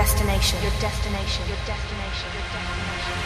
destination. Your destination. Your destination. Your destination.